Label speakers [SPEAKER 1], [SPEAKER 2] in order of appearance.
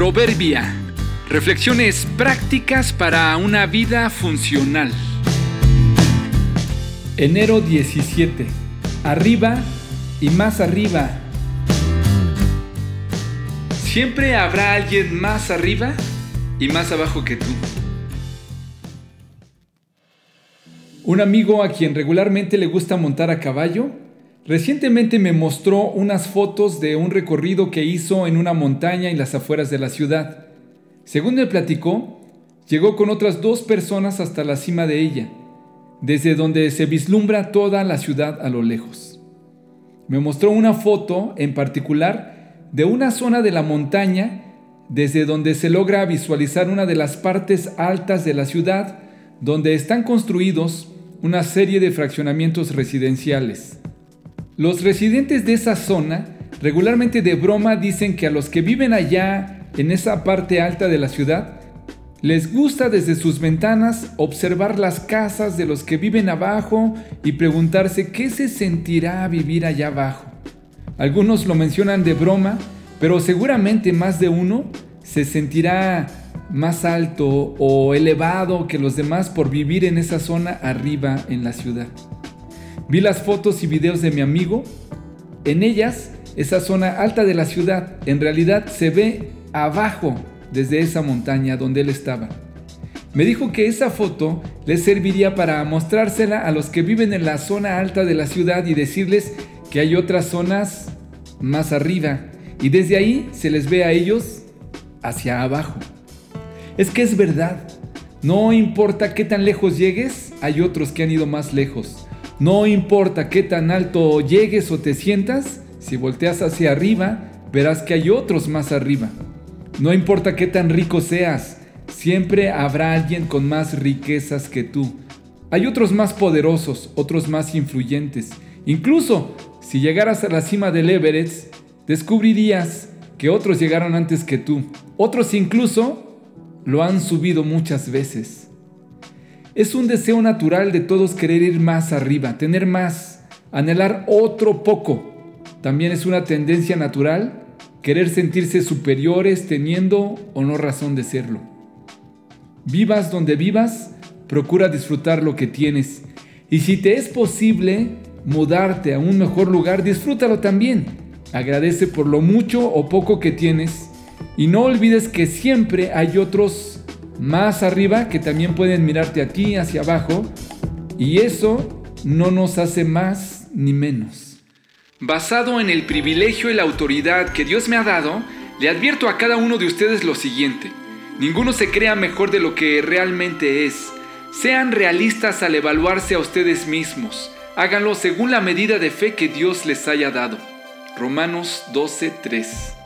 [SPEAKER 1] Proverbia. Reflexiones prácticas para una vida funcional.
[SPEAKER 2] Enero 17. Arriba y más arriba.
[SPEAKER 1] Siempre habrá alguien más arriba y más abajo que tú.
[SPEAKER 2] Un amigo a quien regularmente le gusta montar a caballo, recientemente me mostró unas fotos de un recorrido que hizo en una montaña en las afueras de la ciudad. Según me platicó, llegó con otras dos personas hasta la cima de ella, desde donde se vislumbra toda la ciudad a lo lejos. Me mostró una foto en particular de una zona de la montaña desde donde se logra visualizar una de las partes altas de la ciudad donde están construidos una serie de fraccionamientos residenciales. Los residentes de esa zona regularmente de broma dicen que a los que viven allá en esa parte alta de la ciudad, les gusta desde sus ventanas observar las casas de los que viven abajo y preguntarse qué se sentirá vivir allá abajo. Algunos lo mencionan de broma, pero seguramente más de uno se sentirá más alto o elevado que los demás por vivir en esa zona arriba en la ciudad. Vi las fotos y videos de mi amigo. En ellas, esa zona alta de la ciudad en realidad se ve abajo desde esa montaña donde él estaba. Me dijo que esa foto le serviría para mostrársela a los que viven en la zona alta de la ciudad y decirles que hay otras zonas más arriba y desde ahí se les ve a ellos hacia abajo. Es que es verdad. No importa qué tan lejos llegues, hay otros que han ido más lejos. No importa qué tan alto llegues o te sientas, si volteas hacia arriba, verás que hay otros más arriba. No importa qué tan rico seas, siempre habrá alguien con más riquezas que tú. Hay otros más poderosos, otros más influyentes. Incluso si llegaras a la cima del Everest, descubrirías que otros llegaron antes que tú. Otros incluso lo han subido muchas veces. Es un deseo natural de todos querer ir más arriba, tener más, anhelar otro poco. También es una tendencia natural querer sentirse superiores teniendo o no razón de serlo. Vivas donde vivas, procura disfrutar lo que tienes. Y si te es posible mudarte a un mejor lugar, disfrútalo también. Agradece por lo mucho o poco que tienes y no olvides que siempre hay otros más arriba que también pueden mirarte a ti hacia abajo y eso no nos hace más ni menos.
[SPEAKER 1] Basado en el privilegio y la autoridad que Dios me ha dado, le advierto a cada uno de ustedes lo siguiente. Ninguno se crea mejor de lo que realmente es. Sean realistas al evaluarse a ustedes mismos. Háganlo según la medida de fe que Dios les haya dado. Romanos 12:3